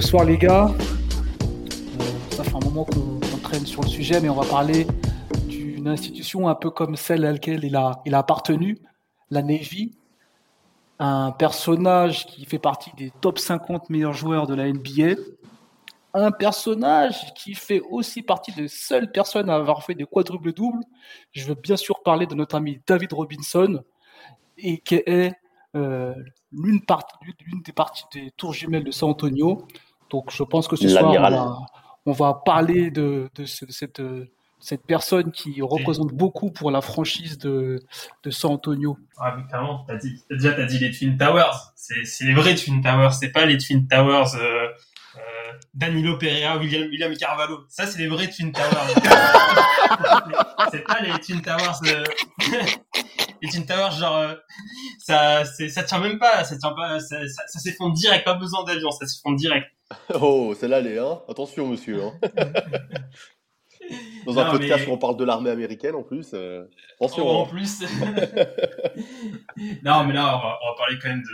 Ce soir, les gars, euh, ça fait un moment qu'on traîne sur le sujet, mais on va parler d'une institution un peu comme celle à laquelle il a, appartenu, la Navy. Un personnage qui fait partie des top 50 meilleurs joueurs de la NBA. Un personnage qui fait aussi partie des seules personnes à avoir fait des quadruples-doubles. Je veux bien sûr parler de notre ami David Robinson, et qui est l'une des parties des tours jumelles de San Antonio. Donc je pense que ce soir, on va, parler de, cette, cette, personne qui représente beaucoup pour la franchise de, de San Antonio. Ah, mais clairement, as dit, déjà, tu as dit les Twin Towers. C'est les vrais Twin Towers, c'est pas les Twin Towers. Euh, euh, Danilo Pereira, William, William Carvalho. Ça, c'est les vrais Twin Towers. c'est pas les Twin Towers. les Twin Towers, genre, euh, ça, ça tient même pas, ça tient pas, ça, ça, s'effondre direct, pas besoin d'avion, ça s'effondre direct. Oh, celle-là, elle est, hein Attention, monsieur. Hein. Dans un podcast où on parle de l'armée américaine en plus. Euh, attention. Oh, en hein. plus. non, mais là, on va, on va parler quand même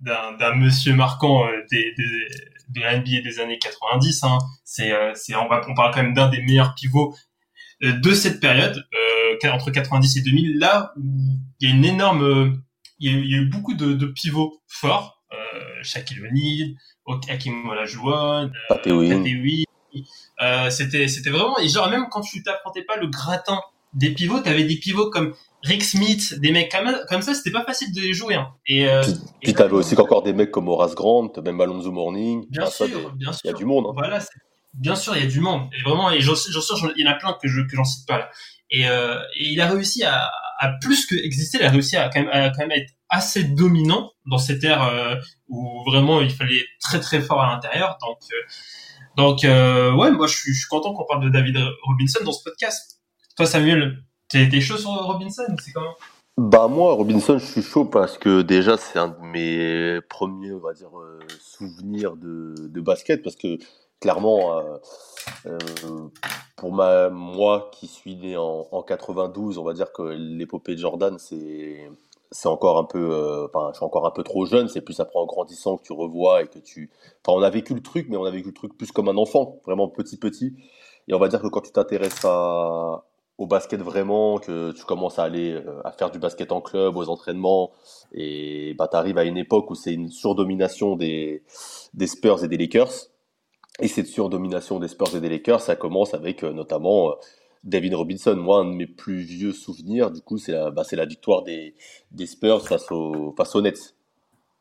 d'un monsieur marquant euh, des, des, de la NBA des années 90. Hein. C'est, c'est, on, va, on parle quand même d'un des meilleurs pivots de cette période, euh, entre 90 et 2000, là où il y a une énorme, euh, il y a, eu beaucoup de, de pivots forts, euh, Shaquille O'Neal, Hakim Olajuwon, euh, euh, c'était c'était vraiment et genre même quand tu t'affrontais pas le gratin des pivots, t'avais des pivots comme Rick Smith, des mecs comme, comme ça, c'était pas facile de les jouer. Hein. Et, euh, puis, t'avais aussi encore des mecs comme Horace Grant, même Alonso Morning. Bien sûr, bien sûr. Il y a du monde. Hein. Voilà, bien sûr, il y a du monde. Vraiment, et j'en il y en a plein que je que j'en cite pas là. Et, euh, il a réussi à, plus que exister, il a réussi à quand même, être assez dominant dans cette ère euh, où vraiment il fallait être très très fort à l'intérieur. Donc, euh, donc ouais, moi je suis, je suis content qu'on parle de David Robinson dans ce podcast. Toi Samuel, t'es chaud sur Robinson C'est comment? Bah moi, Robinson, je suis chaud parce que déjà c'est un de mes premiers, on va dire, souvenirs de, de basket parce que clairement, euh, euh, pour moi qui suis né en, en 92, on va dire que l'épopée de Jordan, c'est c'est encore un peu, euh, je suis encore un peu trop jeune. C'est plus après en grandissant que tu revois et que tu, enfin, on a vécu le truc, mais on a vécu le truc plus comme un enfant, vraiment petit petit. Et on va dire que quand tu t'intéresses à, au basket vraiment, que tu commences à aller à faire du basket en club, aux entraînements, et bah arrives à une époque où c'est une surdomination des Spurs et des Lakers. Et cette surdomination des Spurs et des Lakers, ça commence avec euh, notamment euh, David Robinson. Moi, un de mes plus vieux souvenirs, du coup, c'est la, bah, la victoire des, des Spurs face, au, face aux Nets,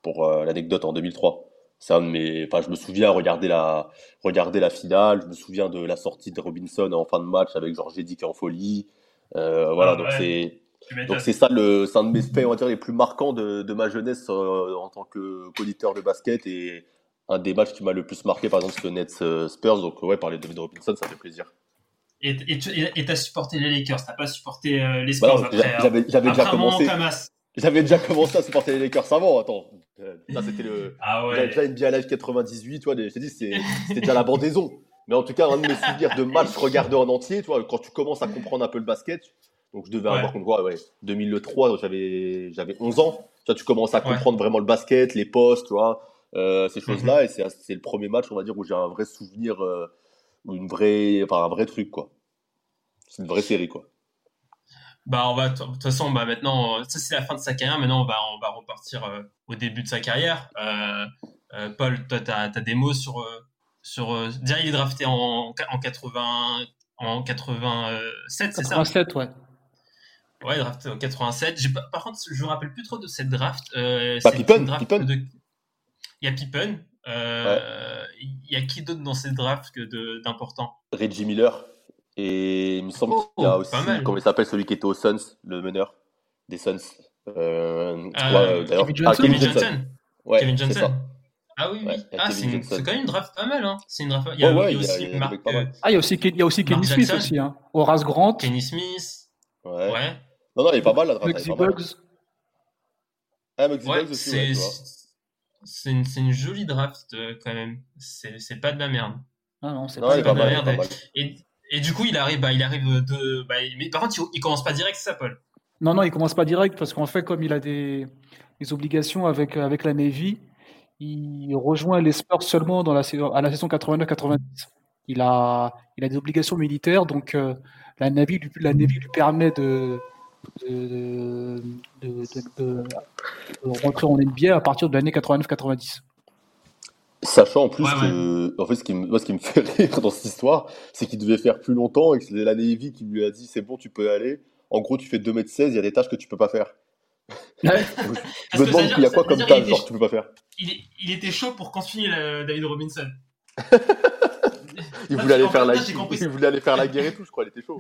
pour euh, l'anecdote en 2003. C'est un de mes, enfin, je me souviens regarder la, regarder la finale, je me souviens de la sortie de Robinson en fin de match avec Georges Eddy en folie. Euh, voilà, ah, donc c'est, donc c'est ça le, c'est un de mes faits, on va dire, les plus marquants de, de ma jeunesse en tant que qu'auditeur de basket et un des matchs qui m'a le plus marqué, par exemple, c'est le Nets euh, Spurs. Donc, ouais, parler de David Robinson, ça fait plaisir. Et tu as supporté les Lakers, t'as pas supporté euh, les Spurs bah après. J'avais déjà commencé. J'avais déjà commencé à supporter les Lakers avant. Attends, euh, ça c'était le. Ah ouais. J'avais déjà une Live 98, tu vois. Je t'ai dit, c'était déjà la bandaison. Mais en tout cas, un de mes souvenirs de match regardé en entier, tu vois, quand tu commences à comprendre un peu le basket. Donc, je devais avoir, comme quoi, ouais, 2003, j'avais, j'avais 11 ans. Tu vois, tu commences à comprendre vraiment le basket, les postes, tu vois. Euh, ces choses-là. Mhm. Et c'est le premier match, on va dire, où j'ai un vrai souvenir, euh, une vraie, enfin, un vrai truc, quoi. C'est une vraie série, quoi. Bah, on va, de toute façon, bah, maintenant, ça c'est la fin de sa carrière. Maintenant, on va, on va repartir euh, au début de sa carrière. Paul, toi, tu as, des mots sur. sur dire, il est drafté en, en 80, en 87, c'est ça? 87, ouais. Ouais, drafté en 87. Par contre, je me rappelle plus trop de cette draft. Euh, bah, Pippen, Pippen. De... Il y a Pippen. Euh, il y a qui d'autre dans ces drafts que d'important Reggie Miller. Et il me semble qu'il y a Oh, aussi, comment il s'appelle, celui qui était aux Suns, le meneur des Suns. Euh, Euh, euh, d'ailleurs. Kevin Ah, Johnson. Kevin Kevin Johnson. Johnson. Ouais, Kevin Johnson. ça. Ah oui, oui. Ouais, ah, c'est une- Johnson. c'est quand même une draft pas mal. Hein. C'est une draft. Il y Ouais, a, ouais, il y a aussi Marc, euh, Ah, il y a aussi, il y a aussi Kenny Smith aussi, hein. Horace Grant, Kenny Smith. Ouais. Ouais. Non, non, il est pas mal la draft. Bugs. Ah, Muggsy Ouais, Bugs aussi, ouais, tu vois. C'est une, c'est une jolie draft euh, quand même. C'est c'est pas de la merde. Ah non, c'est pas de la merde. mal. Et, et du coup, il arrive, bah, il arrive de. Bah, mais par contre, il, il commence pas direct, c'est ça, Paul? Non, non, il commence pas direct parce qu'en fait, comme il a des, des obligations avec, avec la Navy, il rejoint les Spurs seulement dans la saison, à la saison 89-90. Il a, il a des obligations militaires, donc euh, la, Navy la Navy lui permet de, de, de, de- de- de rentrer en NBA à partir de l'année 89-90. Sachant en plus Ouais, que, en fait, ce qui, me, moi, ce qui me fait rire dans cette histoire, c'est qu'il devait faire plus longtemps et que c'est la Navy qui lui a dit c'est bon, tu peux aller. En gros, tu fais 2m16, il y a des tâches que tu peux pas faire. Je me demande qu'il y a quoi comme tâche, qu'il genre, était- tu peux pas faire. Il, est- il était chaud pour continuer la- David Robinson. Il voulait aller faire la, il voulait aller faire la guerre et tout, je crois, il était chaud.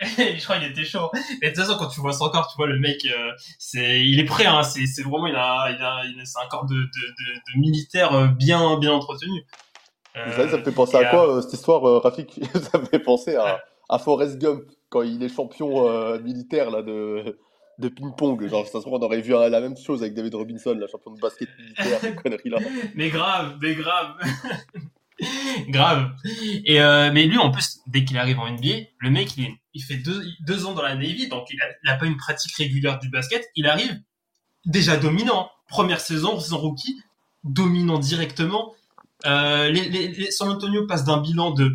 je crois qu'il était chaud. Mais de toute façon, quand tu vois son corps, tu vois le mec, euh, c'est, il est prêt. Hein, c'est, c'est vraiment, il a, il a, il a- c'est un corps de, de, de, de militaire euh, bien, bien entretenu. Euh, Vous savez, ça me fait penser à quoi, euh, cette histoire, euh, Rafik? Ça me fait penser Ouais. à, Forrest Gump, quand il est champion euh, militaire là, de, de ping-pong. Genre, ça se trouve, on aurait vu euh, la même chose avec David Robinson, la champion de basket militaire, cette connerie-là. Mais grave, mais grave. grave. Et euh, mais lui, en plus, dès qu'il arrive en NBA, le mec, il, fait deux, deux ans dans la Navy, donc il a, il a pas une pratique régulière du basket. Il arrive déjà dominant. Première saison, saison rookie, dominant directement. Euh, les, les, les San Antonio passe d'un bilan de,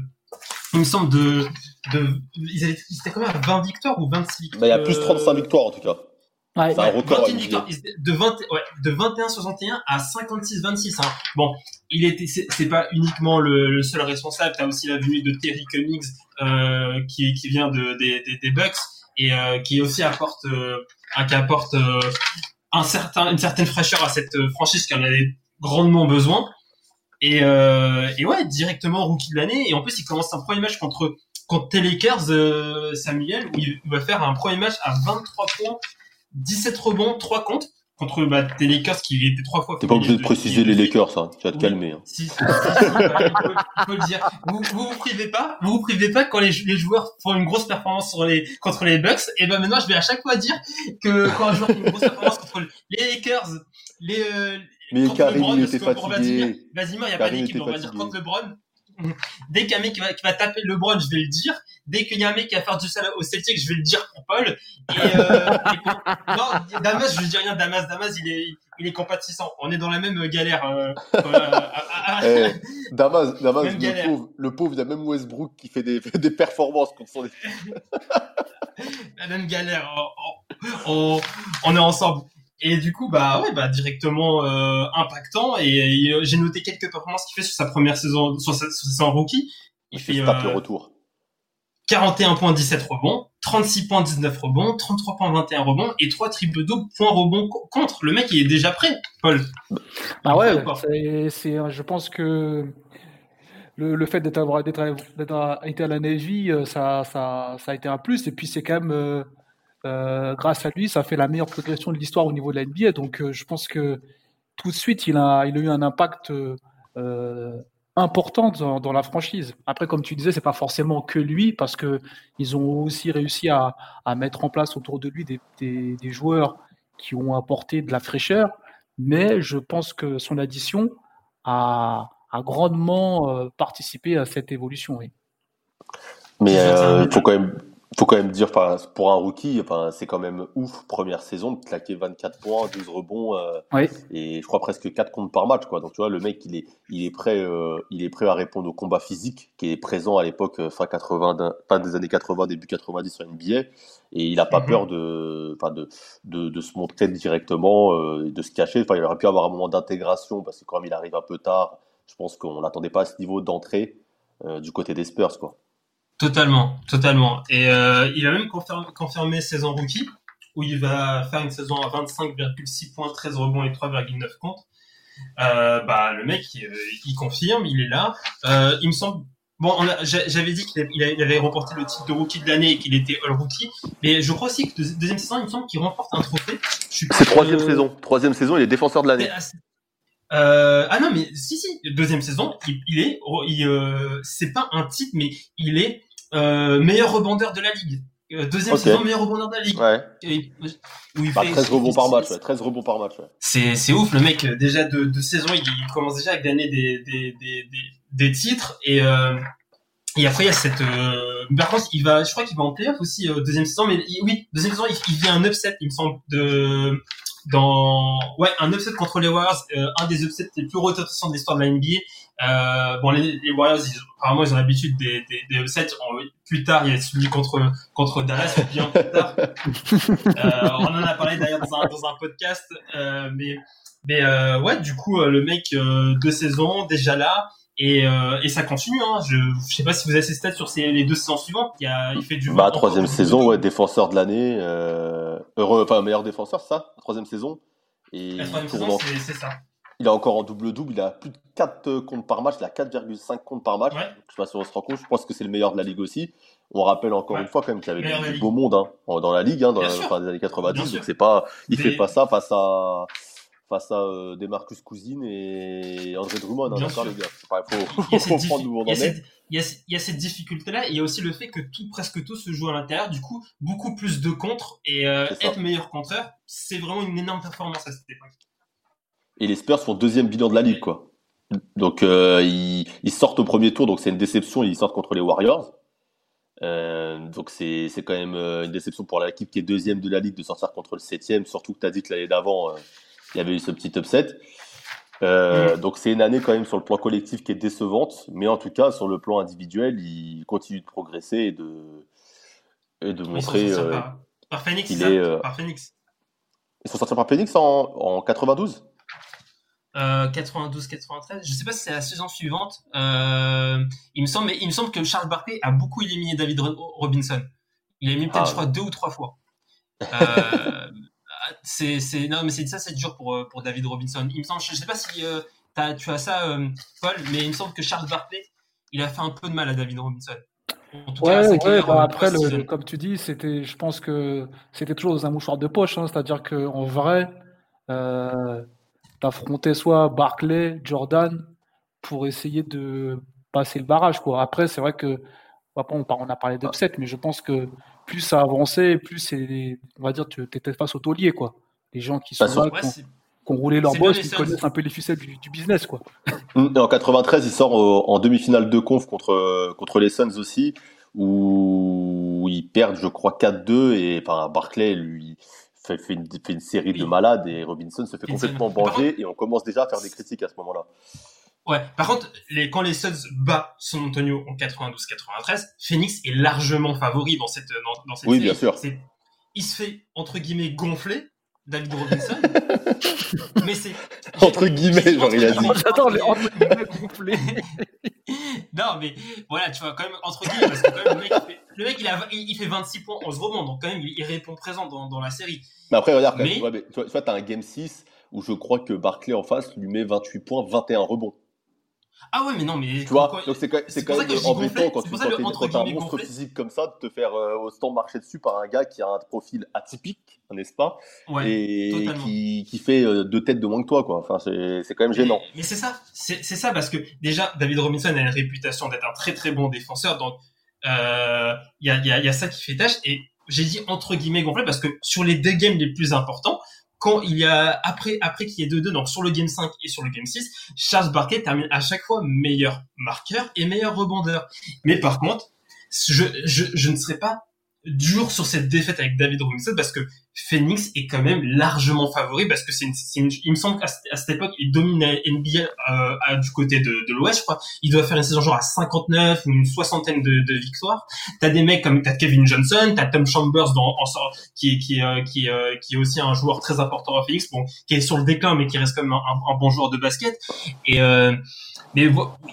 il me semble, de, de ils, avaient, ils étaient quand même à 20 victoires ou 26 victoires. Bah, il y a plus de euh, 35 victoires en tout cas. Ouais, un record. 21 NBA. victoires, de 20, ouais, de 21-61 à 56-26. Hein. Bon, il était, c'est pas uniquement le, le seul responsable. T'as aussi la venue de Terry Cummings euh, qui, qui vient de, des, des, des Bucks et euh, qui aussi apporte, euh, un, qui apporte euh, un certain, une certaine fraîcheur à cette franchise qui en avait grandement besoin. Et, euh, et ouais, directement rookie de l'année. Et en plus, il commence un premier match contre contre les Lakers, euh, Samuel, où il va faire un premier match à 23 points, 17 rebonds, 3 comptes contre bah, des Lakers qui étaient trois fois. T'es pas obligé de finalistes préciser les Lakers, hein. tu vas te Oui. calmer. hein. si, si, si, si, bah, faut, faut le dire. Vous, vous vous privez pas, vous vous privez pas quand les, les joueurs font une grosse performance sur les, contre les Bucks. Et ben maintenant, je vais à chaque fois dire que quand un joueur fait une grosse performance contre les Lakers, les, euh, Mais contre Karim, parce était fatigué. Vladimir, il n'y a pas d'équipe, on va dire contre LeBron. Dès qu'il y a un mec qui va, qui va taper LeBron, je vais le dire. Dès qu'il y a un mec qui va faire du sale au Celtic, je vais le dire pour Paul. Et, euh, et pour- non, Damas, je dis rien Damas. Damas, il est, il est compatissant. On est dans la même galère. Euh, euh. Eh, Damas, Damas Même le, galère. pauvre, le pauvre, il y a même Westbrook qui fait des, des performances contre son équipe. la même galère. On, on, on est ensemble. Et du coup, bah ouais, bah directement euh, impactant. Et, et, euh, j'ai noté quelques performances qu'il fait sur sa première saison, sur sa, sur sa saison rookie. Il fait tape le euh, retour. 41 points, 17 rebonds, 36 points, 19 rebonds, 33 points, 21 rebonds et 3 triples doubles points rebonds co- contre. Le mec, il est déjà prêt, Paul. Ah ouais, c'est, je pense que le, le fait d'être, été à la Navy, euh, ça, ça, ça a été un plus. Et puis c'est quand même, euh, grâce à lui, ça a fait la meilleure progression de l'histoire au niveau de la NBA. Donc euh, je pense que tout de suite, il a, il a eu un impact euh, important dans, dans la franchise. Après, comme tu disais, c'est pas forcément que lui, parce que ils ont aussi réussi à, à mettre en place autour de lui des, des, des joueurs qui ont apporté de la fraîcheur. Mais je pense que son addition a, a grandement euh, participé à cette évolution. Oui. Mais euh, il faut quand même, faut quand même dire, pour un rookie, c'est quand même ouf première saison de claquer 24 points, 12 rebonds euh, Oui. et je crois presque 4 comptes par match, quoi. Donc tu vois, le mec, il est, il est prêt, euh, il est prêt à répondre au combat physique qui est présent à l'époque euh, fin 80, d'un- fin des années 80, début 90 sur NBA, et il a pas Mhm. peur de, enfin, de, de, de se montrer directement, euh, et de se cacher. Enfin, il aurait pu avoir un moment d'intégration parce que quand même il arrive un peu tard, je pense qu'on l'attendait pas à ce niveau d'entrée du côté des Spurs, quoi. Totalement, totalement. Et euh, il a même confirmé, confirmé saison rookie, où il va faire une saison à 25,6 points, 13 rebonds et 3,9 comptes. Euh, bah, le mec, il, il confirme, il est là. Euh, il me semble, Bon, j'avais dit qu'il avait remporté le titre de rookie de l'année et qu'il était all rookie, mais je crois aussi que deuxième saison, il me semble qu'il remporte un trophée. C'est troisième saison. Troisième saison, il est défenseur de l'année. Euh, ah non, mais si, si, deuxième saison, il, est, il, euh, c'est pas un titre, mais il est euh, meilleur rebondeur de la ligue. Euh, deuxième saison, meilleur rebondeur de la ligue. Ouais. Et, où il bah, 13 rebonds par match, ouais, 13 rebonds par match. Ouais. C'est, c'est ouf, le mec, déjà de, de saison, il, commence déjà à gagner des, des, des, des, des titres et, euh, et après il y a cette. Euh, par contre, il va, je crois qu'il va en playoff aussi euh, deuxième saison, mais oui, deuxième saison, il, il vient un upset, il me semble, de dans ouais un upset contre les Warriors, euh, un des upsets les plus retentissants de l'histoire de la NBA. Euh, bon, les, les Warriors, ils, apparemment, ils ont l'habitude des, des, des upsets. plus tard, il y a celui contre contre Dallas, bien plus tard. euh, on en a parlé d'ailleurs dans un, dans un podcast, euh, mais mais euh, ouais, du coup, le mec deux saisons déjà là. Et, euh, et ça continue. Hein. Je, je sais pas si vous avez ces stats sur ces, les deux saisons suivantes. Il, y a, il fait du. Bah troisième saison, ouais, défenseur de l'année, euh, heureux, enfin meilleur défenseur, ça, troisième saison. Et la troisième saison, c'est ça. Il a encore en double-double, il a plus de 4 comptes par match, il a 4,5 comptes par match. Ouais. Je sais pas si on se rend compte, je pense que c'est le meilleur de la ligue aussi. On rappelle encore ouais. une fois quand même qu'il y avait du beau monde hein, dans la ligue, hein, dans la fin des années 90. Donc c'est pas, il fait pas ça face à face à euh, des Marcus Cousine et André Drummond. Hein, d'accord, les gars. il, faut, prendre où on en est. Il y a cette difficulté-là. Il y a aussi le fait que tout, presque tout se joue à l'intérieur. Du coup, beaucoup plus de contre et euh, être meilleur contreur, c'est vraiment une énorme performance à cette époque. Et les Spurs font deuxième bilan de la ligue, quoi. Donc euh, ils, ils, sortent au premier tour, donc c'est une déception. Ils sortent contre les Warriors. Euh, donc c'est quand même euh, une déception pour l'équipe qui est deuxième de la ligue de sortir contre le septième. Surtout que tu as dit que l'année d'avant, euh, il y avait eu ce petit upset. Mm. Donc c'est une année quand même sur le plan collectif qui est décevante, mais en tout cas sur le plan individuel, il continue de progresser et de, et de montrer par, par, Phoenix, est. Euh... Par Phoenix. Ils sont sortis par Phoenix en, en 92 92-93, je sais pas si c'est la saison suivante. Euh, il me semble, mais il me semble que Charles Barkley a beaucoup éliminé David Robinson. Il a mis peut-être, ah, je crois, deux ou trois fois. Euh, c'est, c'est, non, mais c'est ça, c'est dur pour, euh, pour David Robinson. Il me semble, je sais pas si euh, tu as ça, euh, Paul, mais il me semble que Charles Barkley, il a fait un peu de mal à David Robinson. En tout ouais, cas, ouais, bah après, le, comme tu dis, c'était, je pense que c'était toujours dans un mouchoir de poche, hein, c'est-à-dire qu'en vrai, euh, t'affrontais soit Barclay, Jordan, pour essayer de passer le barrage, quoi. Après, c'est vrai que, on a parlé d'upset, mais je pense que plus ça avançait, plus c'est, on va dire, tu étais face au taulier, quoi. Les gens qui sont là, qui, ont, roulé leur boss, qui connaissent un peu les ficelles du, business, quoi. Mm, en 93, il sort en demi-finale de conf contre, contre les Suns aussi, où ils perdent, je crois, 4-2, et enfin, Barclay, lui, fait, fait, une, fait une, série de malades, et Robinson se fait complètement banger, et on commence déjà à faire des critiques à ce moment-là. Ouais. Par contre, les, quand les Suns bat San Antonio en 92-93, Phoenix est largement favori dans cette dans, dans cette Oui, bien sûr. Il se fait entre guillemets gonfler David Robinson. mais c'est entre guillemets, genre il a dit. J'adore les entre guillemets gonflés. non, mais voilà, tu vois quand même entre guillemets parce que quand même le mec, il fait, le mec il, a, il, fait 26 points en se rebond, donc quand même il, répond présent dans, dans la série. Mais après regarde, quand même, ouais, mais, tu vois, tu as un game 6 où je crois que Barclay en face lui met 28 points, 21 rebonds. Ah ouais, mais non, mais. Tu vois, donc c'est quand, quand même embêtant quand tu as un monstre physique comme ça de te faire euh, au stand marcher dessus par un gars qui a un profil atypique, n'est-ce pas? Ouais, Et qui, qui, fait euh, deux têtes de moins que toi, quoi. Enfin, c'est quand même gênant. Mais, mais c'est ça, c'est ça parce que déjà, David Robinson a une réputation d'être un très très bon défenseur, donc il euh, y, a, y, a, y a ça qui fait tâche. Et j'ai dit entre guillemets gonflé parce que sur les deux games les plus importants, quand il y a après après qu'il y ait 2-2 donc sur le game 5 et sur le game 6, Charles Barkley termine à chaque fois meilleur marqueur et meilleur rebondeur. Mais par contre, je, je, je ne serais pas dur sur cette défaite avec David Robinson parce que Phoenix est quand même largement favori parce que c'est une, il me semble qu'à cette époque il domine la NBA euh, du côté de, de l'Ouest je crois. Il doit faire une saison genre à 59 ou une soixantaine de, de victoires. T'as des mecs comme t'as Kevin Johnson t'as Tom Chambers dans en, qui qui euh, qui euh, qui est aussi un joueur très important à Phoenix bon qui est sur le déclin mais qui reste quand même un, un bon joueur de basket. Et euh, mais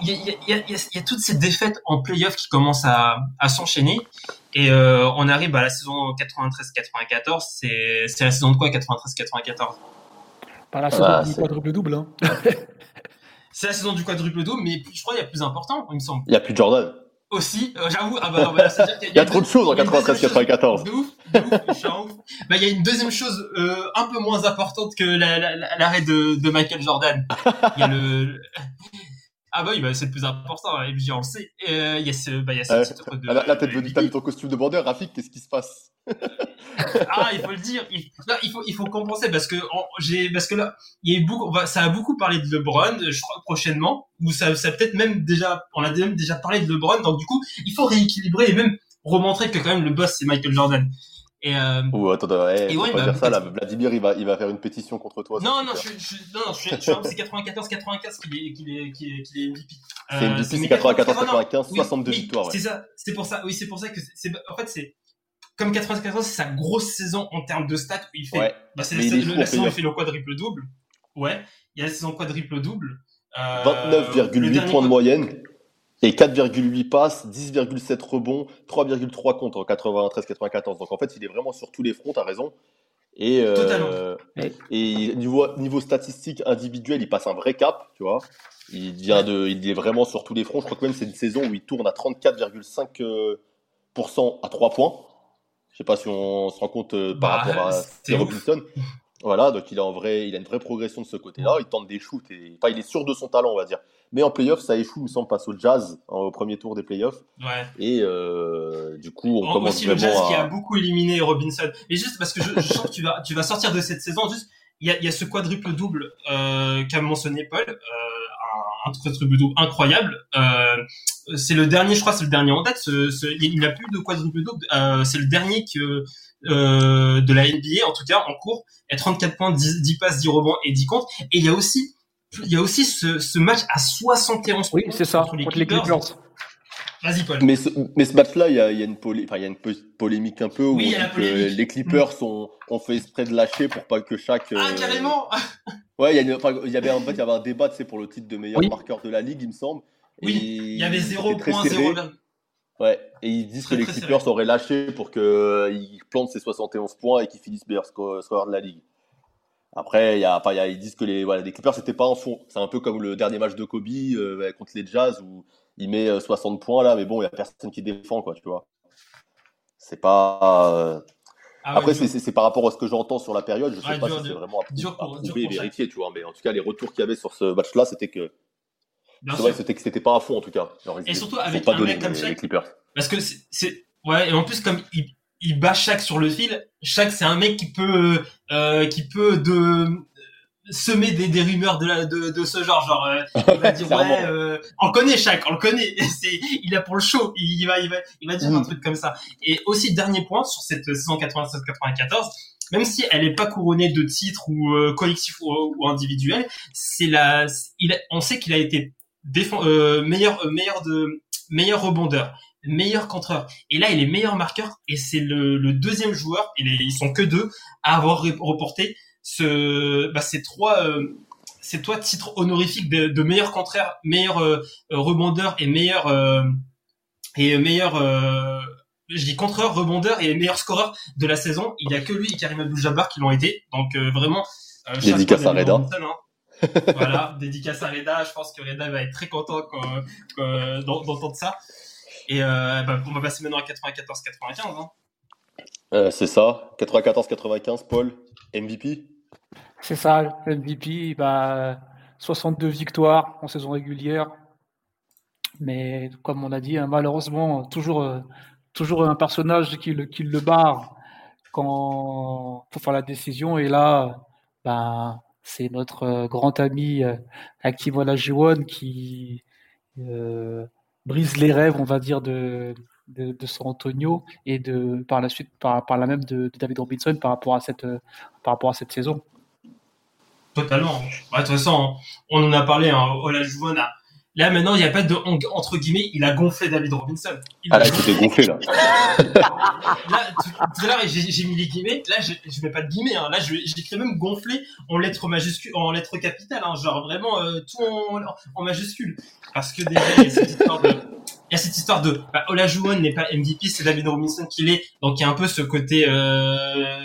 il y a, y, a, y a, toutes ces défaites en playoff qui commencent à, à s'enchaîner. Et euh, on arrive à la saison 93-94. C'est, c'est la saison de quoi 93-94 Pas la saison du quadruple double. Hein. c'est la saison du quadruple double, mais je crois qu'il y a plus important, il me semble. Il y a plus de Jordan. Aussi, euh, j'avoue, ah bah non, bah, il y a, trop de choses en 93-94. De ouf, de ouf, je suis un ouf. Bah, il y a une deuxième chose euh, un peu moins importante que l'arrêt la, de, de Michael Jordan. Il y a le, ah bah oui, bah, c'est le plus important, et puis on le sait. Euh, il y a ce, bah, y a ce euh, titre de. Là, là t'as mis ton costume de bandeur, Rafik, qu'est-ce qui se passe Ah, il faut le dire. Il, il faut, il faut compenser parce que j'ai, parce que là, il y a beaucoup, ça a beaucoup parlé de LeBron, je crois prochainement, ou ça, ça peut-être même déjà, on a même déjà parlé de LeBron, donc du coup, il faut rééquilibrer et même remontrer que quand même le boss c'est Michael Jordan. Et euh... Oh, attends, ouais, et ouais, pas bah, dire ça là. Vladimir, il va, il va faire une pétition contre toi. Non, non, je, je, non, non, je, je, c'est 94-95 qu'il est, qu'il est, qu'il est, qu'il est MVP. C'est MVP, c'est 94-95, 62 victoires. Ouais. C'est ça, c'est pour ça, oui, c'est pour ça que c'est, en fait, c'est, comme 94, c'est sa grosse saison en termes de stats où il fait, ouais. bah, c'est la, la saison où il fait le quadruple double. Ouais, il y a la saison quadruple double. Euh, 29,8 points de moyenne. Et 4,8 passes, 10,7 rebonds, 3,3 contre en 93-94. Donc en fait, il est vraiment sur tous les fronts, t'as raison. Et, euh, et niveau, niveau statistique individuel, il passe un vrai cap, tu vois. Il, vient de, il est vraiment sur tous les fronts. Je crois que même c'est une saison où il tourne à 34,5% à 3 points. Je sais pas si on se rend compte euh, par bah, rapport à Robinson. Voilà, donc il a en vrai, il a une vraie progression de ce côté-là. Il tente des shoots et, enfin, il est sûr de son talent, on va dire. Mais en playoff, ça échoue, il me semble, passe au Jazz au premier tour des playoffs. Ouais. Et euh, du coup, on commence aussi le Jazz qui a beaucoup éliminé Robinson. Et juste parce que je, je sens que tu vas, tu vas sortir de cette saison, juste, il y a, y a ce quadruple double euh, qu'a mentionné Paul, euh, un, quadruple double incroyable. C'est le dernier, je crois, c'est le dernier en date. Ce, ce, il n'a plus de quadruple double. C'est le dernier que euh, de la NBA, en tout cas en cours. A 34 points, 10, 10 passes, 10 rebonds et 10 comptes. Et il y a aussi il y a aussi ce, ce match à 71 oui, c'est ça, contre les Clippers. Vas-y, Paul. Mais ce, mais ce match-là, il y a, il y a une, polé... enfin, il y a une polémique un peu où oui, les Clippers mm. ont, ont fait exprès de lâcher pour pas que chaque. Ah, euh... carrément Ouais, il y, a enfin, y avait en fait, il y avait un débat tu sais, pour le titre de meilleur oui. marqueur de la ligue, il me semble. Oui, il y avait 0.0. Ouais, et ils disent que les Clippers auraient lâché pour qu'ils euh, plantent ces 71 points et qu'ils finissent meilleur score de la ligue. Après, y a, y a, ils disent que les, voilà, les Clippers, c'était pas en fond. C'est un peu comme le dernier match de Kobe euh, contre les Jazz où il met 60 euh, points là, mais bon, il y a personne qui défend, quoi, tu vois. C'est pas. Euh... Ah ouais, Après, c'est par rapport à ce que j'entends sur la période. Je sais ouais, pas dur, si c'est vraiment à, prouver et vérifier, tu vois. Mais en tout cas, les retours qu'il y avait sur ce match-là, c'était que. Vrai, c'était pas à fond en tout cas. Et surtout avec un mec comme ça. Parce que c'est. Ouais, et en plus, comme il, il bat chaque sur le fil. Chaque, c'est un mec qui peut, euh, qui peut de semer des, des rumeurs de, la, de, de ce genre. Genre, euh, il va dire ouais, euh, on connaît chaque, on le connaît. C'est, il est pour le show. Il va, il va, il va dire mm. un truc comme ça. Et aussi dernier point sur cette saison 96-94. Même si elle n'est pas couronnée de titres ou euh, collectif ou, ou, individuel, c'est la, il, on sait qu'il a été euh, meilleur, meilleur de meilleur rebondeur, meilleur contreur. Et là, il est meilleur marqueur et c'est le, le, deuxième joueur, et ils sont que deux, à avoir reporté ce, bah, ces trois, euh, ces trois titres honorifiques de, de meilleur contraire, meilleur euh, rebondeur et meilleur euh, et meilleur euh, je dis contreur, rebondeur et meilleur scoreur de la saison. Il y a que lui et Karim Abdul-Jabbar qui l'ont été. Donc euh, vraiment. Euh, Dédicace à Reda. Hein. Voilà, dédicace à Reda. Je pense que Reda va être très content d'entendre ça. Et euh, bah, on va passer maintenant à 94-95. Hein. Euh, c'est ça, 94-95, Paul, MVP C'est ça, MVP, bah, 62 victoires en saison régulière. Mais comme on a dit, hein, malheureusement, toujours, euh, toujours un personnage qui le, qui le barre quand faut faire la décision. Et là, bah, c'est notre euh, grand ami euh, Hakim Olajuwon qui euh, brise les rêves, on va dire, de, de, San Antonio et de par la suite, par, la même de, de, David Robinson par rapport à cette, par rapport à cette saison. Totalement. Bah, de toute façon, on en a parlé. Hein, Olajuwon a, Là, maintenant, il n'y a pas de entre guillemets, il a gonflé David Robinson. Il ah, là, il gonflé, là. là, tout, à l'heure, j'ai mis les guillemets. Là, je, je mets pas de guillemets, hein. Là, j'écris même gonflé en lettres majuscules, en lettres capitales, hein. Genre, vraiment, euh, tout en, en majuscules. Parce que déjà, il y a cette histoire de, il y a cette histoire de, bah, Olajuwon n'est pas MVP, c'est David Robinson qui l'est. Donc, il y a un peu ce côté, euh,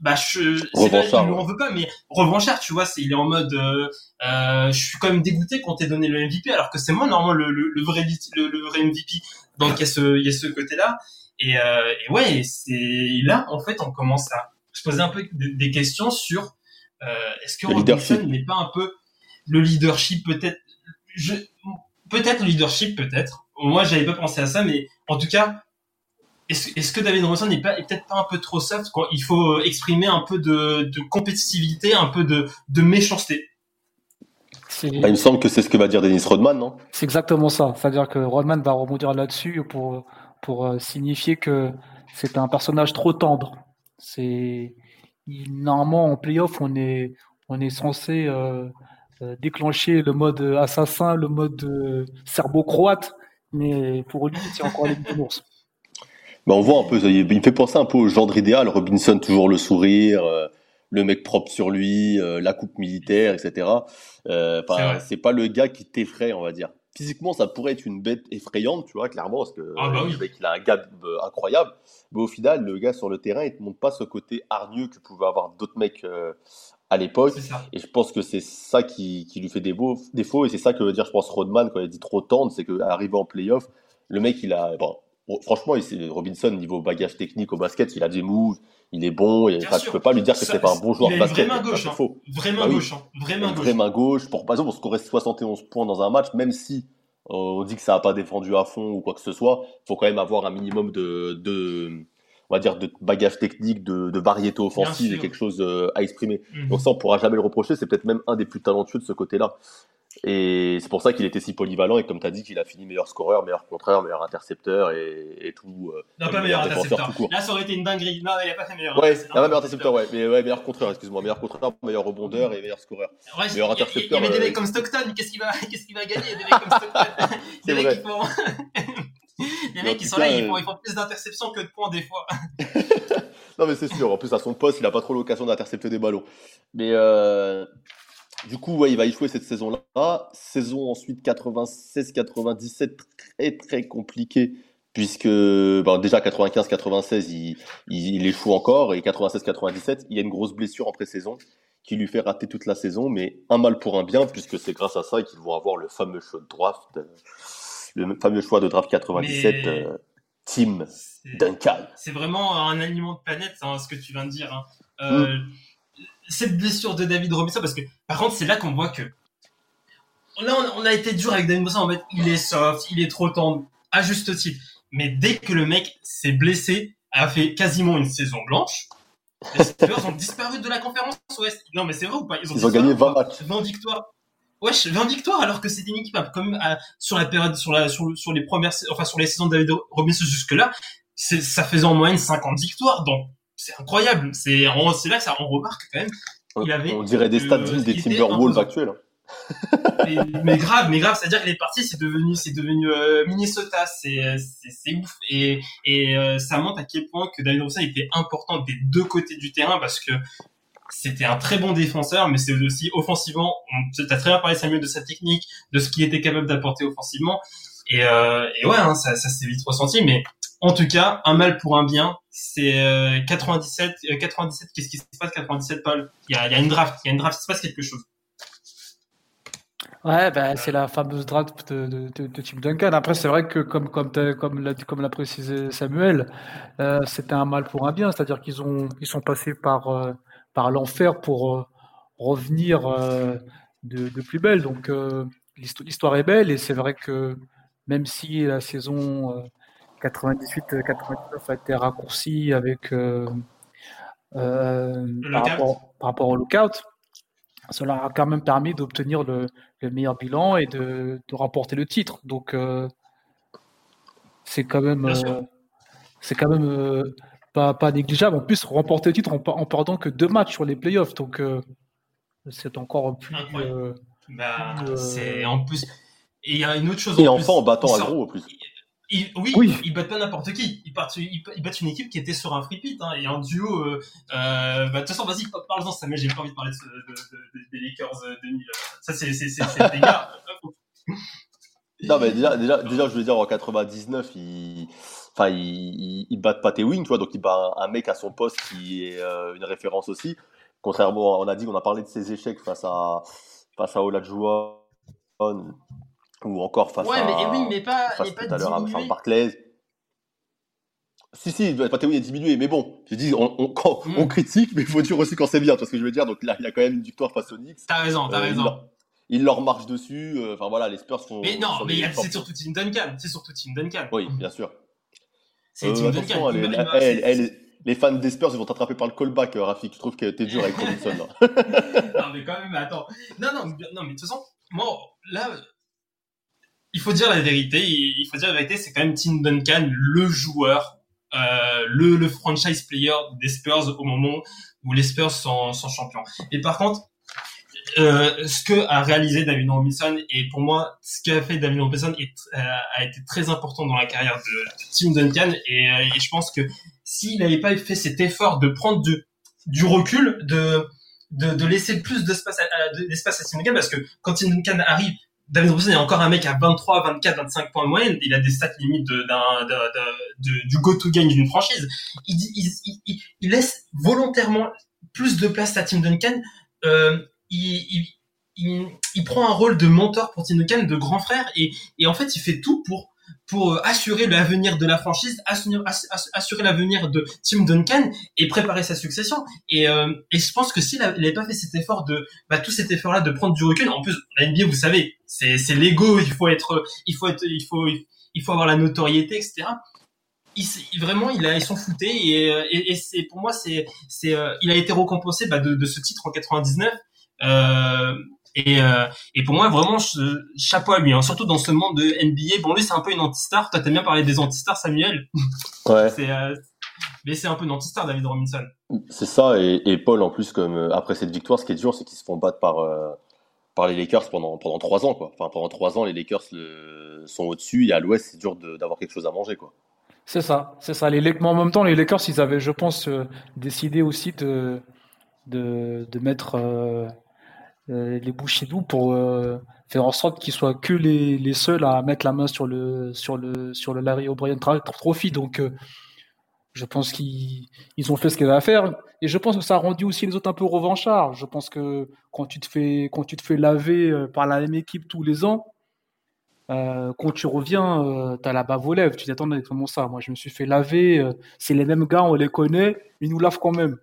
bah je revanchard, il veut pas mais revanchard tu vois c'est il est en mode euh, euh, je suis quand même dégoûté qu'on t'ait donné le MVP alors que c'est moi normalement le, le, vrai le, vrai MVP donc il y a ce il y a ce côté là et, euh, et ouais c'est là en fait on commence à se poser un peu des questions sur euh, est-ce que Robinson n'est pas un peu le leadership peut-être je peut-être le leadership peut-être. Moi j'avais pas pensé à ça mais en tout cas est-ce que David Robinson n'est pas peut-être pas un peu trop soft quoi Il faut euh, exprimer un peu de, de compétitivité, un peu de, de méchanceté? Bah, il me semble que c'est ce que va dire Dennis Rodman, non? C'est exactement ça. C'est-à-dire que Rodman va rebondir là-dessus pour, pour euh, signifier que c'est un personnage trop tendre. C'est normalement en playoff, on est on est censé euh, déclencher le mode assassin, le mode serbo-croate, mais pour lui, c'est encore les ours. Ben, on voit un peu, il me fait penser un peu au genre idéal. Robinson, toujours le sourire, euh, le mec propre sur lui, euh, la coupe militaire, etc. Euh, c'est pas le gars qui t'effraie, on va dire. Physiquement, ça pourrait être une bête effrayante, tu vois, clairement, parce que ah, bah le mec, il a un gars incroyable. Mais au final, le gars sur le terrain, il te montre pas ce côté hargneux que pouvaient avoir d'autres mecs à l'époque. Et je pense que c'est ça qui, qui, lui fait des beaux défauts. Et c'est ça que veut dire, je pense, Rodman quand il dit trop tendre, c'est qu'arrivé en playoff, le mec, il a. Bon, franchement, Robinson, niveau bagage technique au basket, il a des moves, il est bon. Et, tu peux pas lui dire que c'est pas un bon joueur de basket. Vraiment gauche, hein. Vraiment bah gauche, hein. Vraiment gauche. Vraiment gauche. Pour, par exemple, on scorer 71 points dans un match, même si euh, on dit que ça n'a pas défendu à fond ou quoi que ce soit, il faut quand même avoir un minimum de, de on va dire, de bagage technique, de, de variété offensive et quelque chose euh, à exprimer. Mhm. Donc ça, on pourra jamais le reprocher. C'est peut-être même un des plus talentueux de ce côté-là. Et c'est pour ça qu'il était si polyvalent et comme tu as dit qu'il a fini meilleur scoreur, meilleur contreur, meilleur intercepteur et, et tout. Euh, non, pas meilleur intercepteur. Là, ça aurait été une dinguerie. Non, il a pas fait meilleur. Ouais, non, meilleur intercepteur, ouais. Mais ouais, meilleur contreur, excuse-moi. Meilleur contreur, meilleur rebondeur et meilleur scoreur. Ouais, meilleur intercepteur. Il y, avait des mecs euh, comme Stockton. Qu'est-ce qu'il va, qu'est-ce qu'il va gagner? Des mecs comme Stockton. des mecs qui font. Les mecs qui sont là, ils, font, ils font plus d'interceptions que de points des fois. non, mais c'est sûr. En plus, à son poste, il n'a pas trop l'occasion d'intercepter des ballons. Mais euh, du coup, ouais, il va échouer cette saison-là. Saison ensuite 96-97, très très compliquée, puisque bon, déjà 95-96, il, il, échoue encore, et 96-97, il y a une grosse blessure en pré-saison qui lui fait rater toute la saison, mais un mal pour un bien, puisque c'est grâce à ça qu'ils vont avoir le fameux choix de draft, euh, le fameux choix de draft 97, euh, Tim Duncan. C'est vraiment un aliment de planète, hein, ce que tu viens de dire. Hein. Euh, mm cette blessure de David Robinson, parce que par contre, c'est là qu'on voit que là, on, a été dur avec David Robinson. En fait, il est soft, il est trop tendre, à juste titre. Mais dès que le mec s'est blessé, a fait quasiment une saison blanche, les Spurs ont disparu de la conférence Ouest. Non, mais c'est vrai ou pas? Ils ont, gagné 20 matchs. 20 victoires. Wesh, 20 victoires alors que c'était une équipe comme sur la période sur la sur, sur les premières enfin sur les saisons de David Robinson jusque là, ça faisait en moyenne 50 victoires donc c'est incroyable. C'est là que ça on remarque quand même. Il avait, on dirait des stats des Timberwolves actuels. mais, grave, mais grave, c'est-à-dire qu'il est parti, c'est devenu, c'est devenu euh, Minnesota, c'est, c'est, ouf, et, et euh, ça montre à quel point que David Robinson était important des deux côtés du terrain parce que c'était un très bon défenseur, mais c'est aussi offensivement. Tu as très bien parlé Samuel de sa technique, de ce qu'il était capable d'apporter offensivement, et, euh, et ouais, hein, ça, ça s'est vite ressenti, mais en tout cas, un mal pour un bien, c'est 97. Euh, 97, euh, qu'est-ce qui se passe 97, Paul? Il y, a, une draft, il y a une draft, il se passe quelque chose. Ouais, bah, c'est la fameuse draft de, de, de, Tim Duncan. Après, c'est vrai que comme comme comme l'a comme l'a précisé Samuel, euh, c'était un mal pour un bien, c'est-à-dire qu'ils ont ils sont passés par euh, par l'enfer pour euh, revenir de, de, plus belle. Donc l'histoire est belle et c'est vrai que même si la saison 98-99 a été raccourci avec euh, euh, par, rapport, au lookout. Cela a quand même permis d'obtenir le, meilleur bilan et de, remporter le titre. Donc euh, c'est quand même c'est quand même pas, pas, négligeable. En plus, remporter le titre en, en, perdant que deux matchs sur les playoffs. Donc c'est encore plus. Bah, c'est en plus. Et il y a une autre chose. Et enfin en battant à gros en plus oui, oui, ils battent pas n'importe qui. Ils, partent, ils, battent une équipe qui était sur un free pit hein, et un duo. Euh, euh, bah, de toute façon, vas-y, parle-en, mais J'ai pas envie de parler de, de, des Lakers 2000. Euh, ça, c'est des gars. non, mais déjà, déjà, déjà, je veux dire, en 99, il enfin, il, il, bat pas Ewing, tu vois, donc il bat un, mec à son poste qui est une référence aussi. Contrairement, on a dit qu'on a parlé de ses échecs face à face à Olajuwon ou encore face ouais, à. Mais Ewing n'est pas, face pas tout à l'heure à Barclays. Si, si, Patéo est diminué, mais bon, je dis, on, on, quand, mm. on critique, mais il faut dire aussi quand c'est bien, parce que je veux dire, donc là, il y a quand même une victoire face aux Knicks. T'as raison, t'as euh, raison. Il leur, marche dessus, euh, enfin voilà, les Spurs sont. Mais non, mais c'est surtout Tim Duncan, c'est surtout Tim Duncan. Oui, bien sûr. C'est Tim euh, Duncan. Les, elle, elle, les fans des Spurs, ils vont t'attraper par le callback, Rafik. Je trouve que t'es dur avec Robinson. non, mais quand même, attends. Non, non, non, mais de toute façon, moi, là, il faut dire la vérité. Il faut dire la vérité, c'est quand même Tim Duncan, le joueur euh, le, franchise player des Spurs au moment où les Spurs sont, champions. Et par contre, euh, ce que a réalisé David Robinson et pour moi ce qu'a fait David Robinson euh, a été très important dans la carrière de, Tim Duncan et, je pense que s'il n'avait pas fait cet effort de prendre du, recul, de, de, laisser plus d'espace à Tim Duncan parce que quand Tim Duncan arrive David Robinson est encore un mec à 23, 24, 25 points de moyenne. Il a des stats limites de, du go-to-game d'une franchise. Il, laisse volontairement plus de place à Tim Duncan. Euh, il, prend un rôle de mentor pour Tim Duncan, de grand frère, et en fait, il fait tout pour pour euh, assurer l'avenir de la franchise, assurer, assurer l'avenir de Tim Duncan et préparer sa succession. Et, euh, et je pense que s'il n'avait pas fait cet effort de, bah, tout cet effort-là de prendre du recul, en plus, la NBA, vous savez, c'est, c'est l'ego, il faut être, il faut être, il faut, il faut avoir la notoriété, etc. Il, vraiment, il a, ils sont foutés et, euh, et, et c'est, pour moi, c'est, c'est, il a été récompensé bah, de, de ce titre en 99. Euh, et, euh, et pour moi, vraiment, chapeau à lui, hein. surtout dans ce monde de NBA. Bon, lui, c'est un peu une anti-star. Toi, t'aimes bien parler des anti-stars, Samuel? Ouais. c'est, euh, mais c'est un peu une anti-star, David Robinson. C'est ça, et, et, Paul, en plus, comme euh, après cette victoire, ce qui est dur, c'est qu'ils se font battre par, euh, par les Lakers pendant, pendant trois ans, quoi. Enfin, pendant trois ans, les Lakers le, sont au-dessus, et à l'ouest, c'est dur d'avoir quelque chose à manger, quoi. C'est ça, c'est ça. Les, mais en même temps, les Lakers, ils avaient, je pense, décidé aussi de, de, de mettre euh, les bouchées doux pour euh, faire en sorte qu'ils soient que les, les, seuls à mettre la main sur le sur le sur le Larry O'Brien Trophy. Donc euh, je pense qu'ils ils ont fait ce qu'ils avaient à faire et je pense que ça a rendu aussi les autres un peu revanchards. Je pense que quand tu te fais quand tu te fais laver par la même équipe tous les ans, euh, quand tu reviens, euh, tu as la bave aux lèvres. Tu t'attends comment ça? Moi, je me suis fait laver. c'est les mêmes gars, on les connaît, ils nous lavent quand même.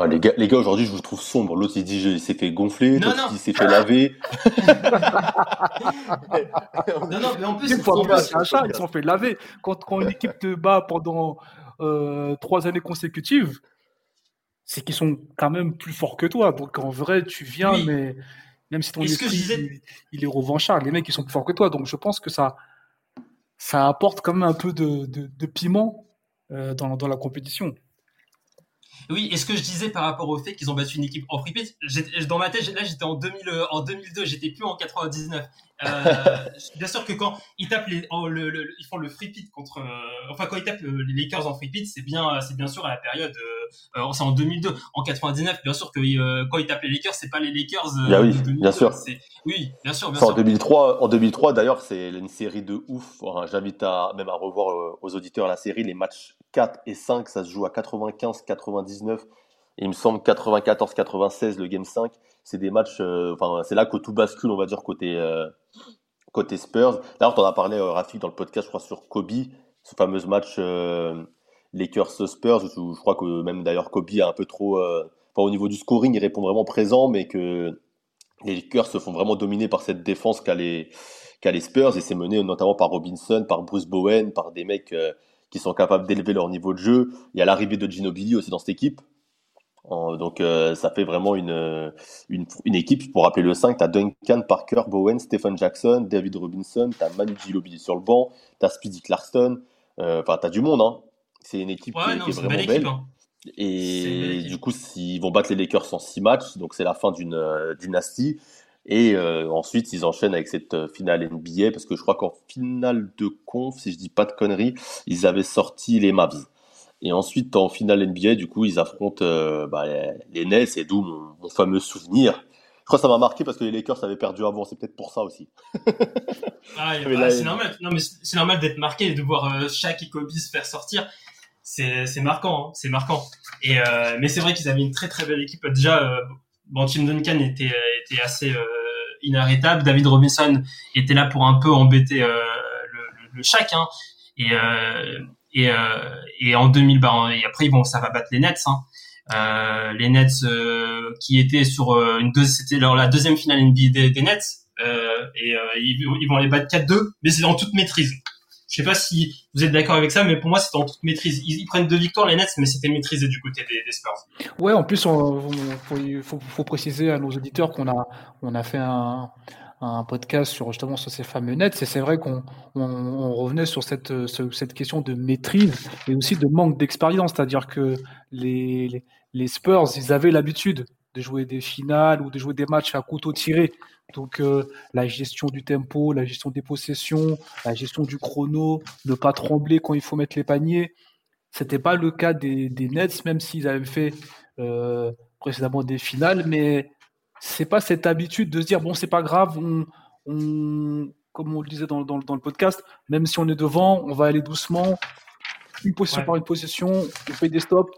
Ah, les gars, les gars aujourd'hui, je vous trouve sombre. L'autre, il dit il s'est fait gonfler, l'autre, il s'est fait laver. non, non, mais en plus, ils se sont fait laver. Quand, quand une équipe te bat pendant euh, trois années consécutives, c'est qu'ils sont quand même plus forts que toi. Donc en vrai, tu viens, mais même si ton esprit il, est revanchard, les mecs ils sont plus forts que toi. Donc je pense que ça, ça apporte quand même un peu de, de, piment euh, dans, dans la compétition. Oui, et ce que je disais par rapport au fait qu'ils ont battu une équipe en free dans ma tête, là j'étais en, 2000, euh, en 2002, j'étais plus en 99. Euh, bien sûr que quand ils tapent les, le, le, ils font le free pit contre, euh, enfin quand ils tapent les Lakers en free pit, c'est bien, c'est bien sûr à la période, euh, c'est en 2002. En 99, bien sûr que quand ils tapent les Lakers, c'est pas les Lakers. Bah oui, bien sûr. Oui, bien sûr, bien sûr. En 2003, en 2003 d'ailleurs, c'est une série de ouf. J'invite à même à revoir aux auditeurs la série, les matchs 4 et 5, ça se joue à 95, 99 et il me semble 94, 96 le game 5. C'est des matchs, enfin c'est là que tout bascule, on va dire côté côté Spurs. D'ailleurs, tu en as parlé, euh, Rafik, dans le podcast, je crois, sur Kobe, ce fameux match euh, Lakers-Spurs, où je crois que même d'ailleurs Kobe a un peu trop. Euh, au niveau du scoring, il répond vraiment présent, mais que les Lakers se font vraiment dominer par cette défense qu'a les, les, Spurs, et c'est mené notamment par Robinson, par Bruce Bowen, par des mecs qui sont capables d'élever leur niveau de jeu. Il y a l'arrivée de Ginobili aussi dans cette équipe. Donc euh, ça fait vraiment une, une, équipe. Pour rappeler le 5, tu as Duncan, Parker, Bowen, Stephen Jackson, David Robinson, tu as Manu Ginobili sur le banc, tu as Speedy Clarkson. Euh, enfin, tu as du monde. Hein. C'est une équipe qui, est, vraiment belle. Hein. Et du coup, ils vont battre les Lakers en 6 matchs. Donc c'est la fin d'une euh, dynastie. Et ensuite, ils enchaînent avec cette finale NBA. Parce que je crois qu'en finale de conf, si je dis pas de conneries, ils avaient sorti les Mavs. Et ensuite, en finale NBA, du coup, ils affrontent euh, bah, les, Nets, et d'où mon, fameux souvenir. crois que ça m'a marqué parce que les Lakers avaient perdu avant. C'est peut-être pour ça aussi. ah, bah, c'est normal. D'être marqué et de voir euh, Shaq et Kobe se faire sortir. C'est marquant. Hein, c'est marquant. Et euh, mais c'est vrai qu'ils avaient une très très belle équipe. Déjà, euh, bon, Tim Duncan était était assez euh, inarrêtable. David Robinson était là pour un peu embêter le, le. Hein. Et et, et en 2000, bah, et après, bon, ça va battre les Nets. Hein. Euh, les Nets euh, qui étaient sur euh, une deux, c'était leur la deuxième finale NBA des, des Nets et ils, ils, vont les battre 4-2, mais c'est en toute maîtrise. Je sais pas si vous êtes d'accord avec ça, mais pour moi, c'était en toute maîtrise. Ils, prennent deux victoires, les Nets, mais c'était maîtrisé du côté des, Spurs. Ouais, en plus, il faut, préciser à nos auditeurs qu'on a, on a fait un, podcast sur justement sur ces fameux nets. Et c'est vrai qu'on on, revenait sur cette, question de maîtrise et aussi de manque d'expérience. C'est-à-dire que les, Spurs, ils avaient l'habitude de jouer des finales ou de jouer des matchs à couteau tiré. Donc euh, la gestion du tempo, la gestion des possessions, la gestion du chrono, ne pas trembler quand il faut mettre les paniers. C'était pas le cas des, des Nets, même s'ils avaient fait euh, précédemment des finales, mais c'est pas cette habitude de se dire bon c'est pas grave, on, on, comme on le disait dans, dans, dans, le podcast, même si on est devant, on va aller doucement, une position par une position, on fait des stops.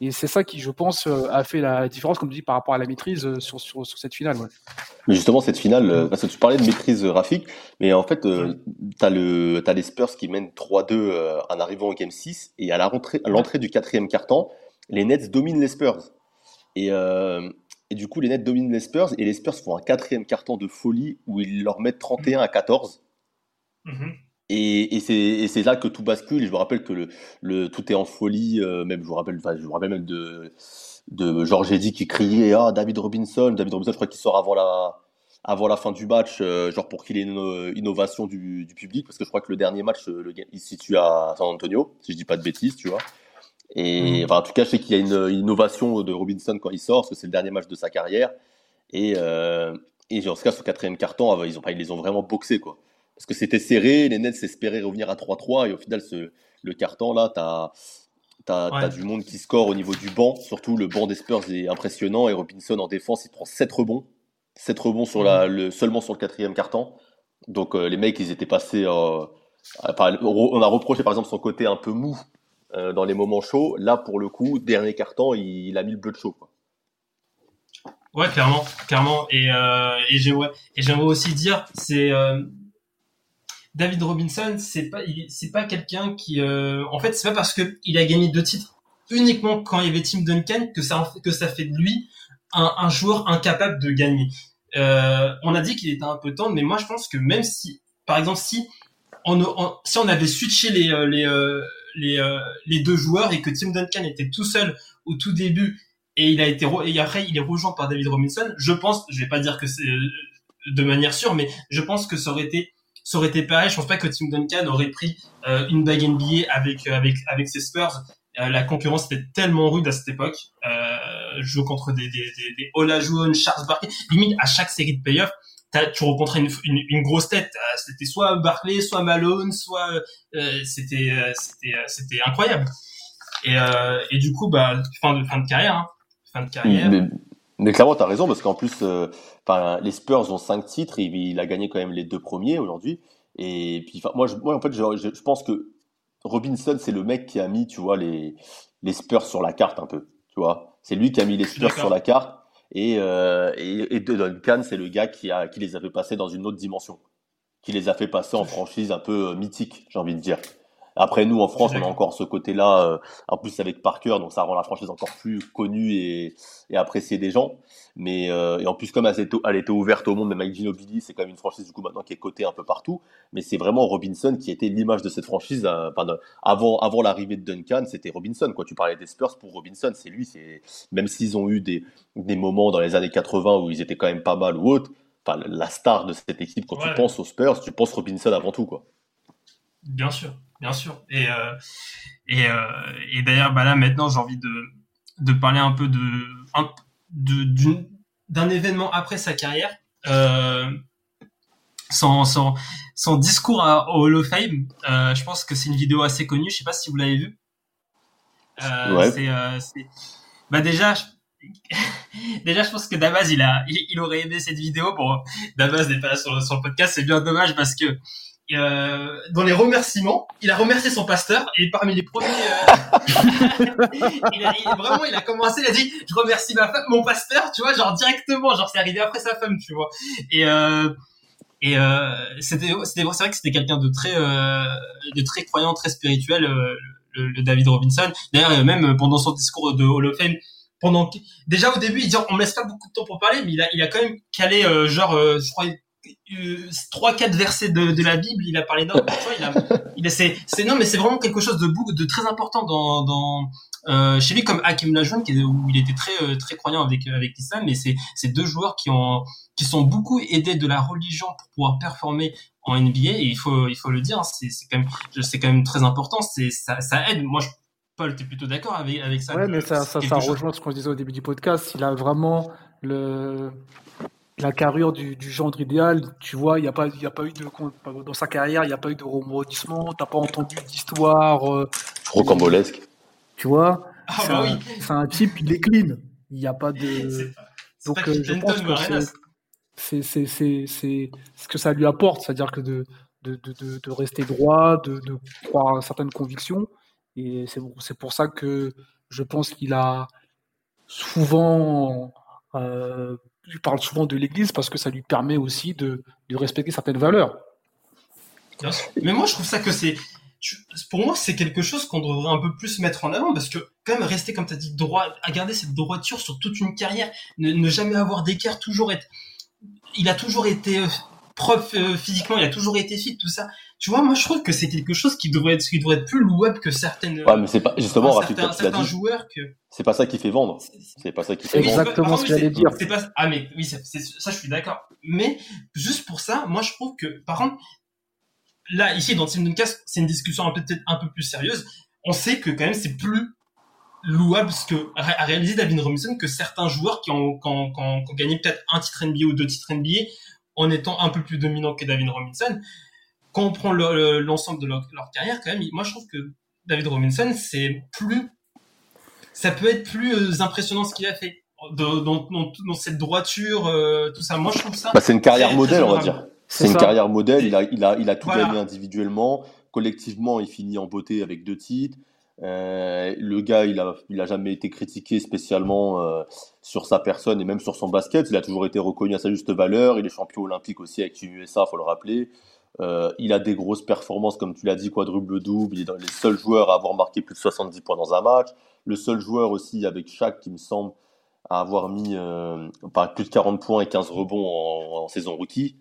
Et c'est ça qui, je pense, euh, a fait la différence, comme tu dis, par rapport à la maîtrise euh, sur, sur, sur cette finale. Ouais. Mais justement, cette finale, euh, parce que tu parlais de maîtrise graphique, mais en fait, euh, tu as, as, les Spurs qui mènent 3-2 en arrivant au Game 6, et à l'entrée du quatrième quart-temps, les Nets dominent les Spurs. Et, euh, et du coup, les Nets dominent les Spurs et les Spurs font un quatrième carton de folie où ils leur mettent 31 à 14. Mhm. Et, et c'est là que tout bascule. Et je me rappelle que le, le tout est en folie. Euh, même je vous rappelle, je me rappelle même de, de Georges Eddy qui criait ah David Robinson. David Robinson, je crois qu'il sort avant la avant la fin du match, euh, genre pour qu'il ait une innovation du, du, public, parce que je crois que le dernier match, le, il se situe à San Antonio, si je dis pas de bêtises, tu vois. Et mm. enfin, en tout cas, je sais qu'il y a une, innovation de Robinson quand il sort, parce que c'est le dernier match de sa carrière. Et, euh, et en tout cas, ce quatrième carton, ah, ils, ont, ils les ont vraiment boxés. Quoi. Parce que c'était serré, les Nets espéraient revenir à 3-3, et au final, ce, le carton, là, tu as, as, du monde qui score au niveau du banc. Surtout, le banc des Spurs est impressionnant, et Robinson en défense, il prend 7 rebonds. 7 rebonds sur la, mm. le, seulement sur le quatrième carton. Donc, euh, les mecs, ils étaient passés. Euh, on a reproché par exemple son côté un peu mou euh, dans les moments chauds. Là, pour le coup, dernier carton, il, il a mis le bleu de chaud. Quoi. Ouais, clairement, clairement. Et, euh, et j'aimerais, et j'aimerais aussi dire, c'est euh, David Robinson, c'est pas, c'est pas quelqu'un qui, euh, en fait, c'est pas parce que il a gagné deux titres uniquement quand il y avait Tim Duncan que ça, que ça fait de lui un, un joueur incapable de gagner. Euh, on a dit qu'il était un peu tendre, mais moi je pense que même si, par exemple, si on, si on avait switché les, euh, les, les, euh, les deux joueurs et que Tim Duncan était tout seul au tout début et il a été et après il est rejoint par David Robinson. Je pense, je vais pas dire que c'est euh, de manière sûre, mais je pense que ça aurait été ça aurait été pareil. Je pense pas que Tim Duncan aurait pris euh, une bague NBA avec avec avec ses Spurs. la concurrence était tellement rude à cette époque. Euh, jouer contre des des des, Charles Barkley, limite à chaque série de playoffs, tu rencontrais une, une, grosse tête. Euh, c'était soit Barclay, soit Malone, soit euh, c'était euh, c'était c'était incroyable. Et, et du coup, bah fin de fin de carrière, hein. fin de carrière. Mais, mais clairement, t'as raison parce qu'en plus, enfin les Spurs ont cinq titres, et il a gagné quand même les deux premiers aujourd'hui. Et puis, moi, je, moi, en fait, je, je, pense que Robinson, c'est le mec qui a mis, tu vois, les les Spurs sur la carte un peu. Tu vois, c'est lui qui a mis les Spurs sur la carte. Et, euh, et, et Duncan, c'est le gars qui, a, qui les a fait passer dans une autre dimension, qui les a fait passer en franchise un peu euh, mythique, j'ai envie de dire. Après, nous, en France, on a encore ce côté-là, euh, en plus avec Parker, donc ça rend la franchise encore plus connue et, et appréciée des gens. Mais euh, et en plus, comme elle était, elle était ouverte au monde, même avec Ginobili, c'est quand même une franchise du coup maintenant qui est cotée un peu partout. Mais c'est vraiment Robinson qui était l'image de cette franchise. Euh, avant, avant l'arrivée de Duncan, c'était Robinson. Quoi. Tu parlais des Spurs pour Robinson, c'est lui. C'est même s'ils ont eu des, des moments dans les années 80 où ils étaient quand même pas mal ou autre. Enfin, la star de cette équipe, quand tu penses aux Spurs, tu penses Robinson avant tout, quoi. Bien sûr bien sûr. Et euh, et, euh, et d'ailleurs, bah là maintenant, j'ai envie de de parler un peu de de d'un événement après sa carrière. Euh, son, son, son discours à, au Hall of Fame, je pense que c'est une vidéo assez connue. Je sais pas si vous l'avez vu. Euh, ouais. C'est, bah déjà, déjà, je pense que Damas, il a, il, aurait aimé cette vidéo. Bon, Damas n'est pas sur, sur le podcast, c'est bien dommage parce que euh, dans les remerciements, il a remercié son pasteur et parmi les premiers, euh, il, a, vraiment, il a commencé, il a dit, je remercie ma femme, mon pasteur, tu vois, genre directement, genre c'est arrivé après sa femme, tu vois. Et euh, et euh, c'était, c'est vrai que c'était quelqu'un de très, euh, de très croyant, très spirituel, euh, le, le, David Robinson. D'ailleurs, même pendant son discours de Hall of Fame, pendant déjà au début, il dit on me laisse pas beaucoup de temps pour parler, mais il a, il a quand même calé genre, je crois trois quatre versets de, de, la Bible il a parlé d'un il a, il a c'est non mais c'est vraiment quelque chose de de très important dans dans euh, chez lui comme Hakim Lajoun où il était très euh, très croyant avec avec l'islam mais c'est c'est deux joueurs qui ont qui sont beaucoup aidés de la religion pour pouvoir performer en NBA et il faut il faut le dire c'est c'est quand même c'est quand même très important c'est ça ça aide moi je Paul, t'es plutôt d'accord avec, avec ça Ouais, mais ça, ça, ça rejoint ce qu'on disait au début du podcast. Il a vraiment le, la carrure du, du gendre idéal, tu vois, il n'y a pas, il a pas eu de dans sa carrière, il n'y a pas eu de remodissement, t'as pas entendu d'histoire euh, rocambolesque. Tu vois, ah, bah oui. c'est un type, il est clean. Il n'y a pas de. Donc euh, je pense que c'est c'est c'est c'est ce que ça lui apporte, c'est-à-dire que de de, de, de rester droit, de, de croire à certaines convictions, et c'est c'est pour ça que je pense qu'il a souvent euh, il parle souvent de l'Église parce que ça lui permet aussi de, de respecter certaines valeurs. Mais moi, je trouve ça que c'est, pour moi, c'est quelque chose qu'on devrait un peu plus mettre en avant parce que quand même rester, comme tu as dit, droit, à garder cette droiture sur toute une carrière, ne, jamais avoir d'écart, toujours être, il a toujours été euh, prof euh, physiquement, il a toujours été fit, tout ça. Tu vois, moi je trouve que c'est quelque chose qui devrait être, qui devrait être plus louable que certaines. Ouais, mais c'est pas justement certains, certains joueurs que. C'est pas ça qui fait vendre. C'est pas ça qui fait vendre. Exactement ce que j'allais dire. C'est pas. Ah mais oui, ça je suis d'accord. Mais juste pour ça, moi je trouve que par contre, là ici dans Team Duncast, c'est une discussion peut-être un peu plus sérieuse. On sait que quand même c'est plus louable ce que a réalisé David Robinson que certains joueurs qui ont, qui ont, qui ont gagné peut-être un titre NBA ou deux titres NBA en étant un peu plus dominant que David Robinson. Quand on prend l'ensemble de leur, carrière, quand même, moi je trouve que David Robinson, c'est plus, ça peut être plus euh, impressionnant ce qu'il a fait. Dans, cette droiture, euh, tout ça. Moi, je trouve ça. Bah, c'est une carrière modèle, on va dire. C'est une carrière modèle. Il a, il a, il a tout gagné individuellement. Collectivement, il finit en beauté avec deux titres. Euh, le gars, il a, il a jamais été critiqué spécialement euh, sur sa personne et même sur son basket. Il a toujours été reconnu à sa juste valeur. Il est champion olympique aussi avec USA, faut le rappeler. Euh, il a des grosses performances, comme tu l'as dit, quadruple double. Il est dans les seuls joueurs à avoir marqué plus de 70 points dans un match. Le seul joueur aussi avec Shaq, qui me semble, à avoir mis euh, plus de 40 points et 15 rebonds en, saison rookie.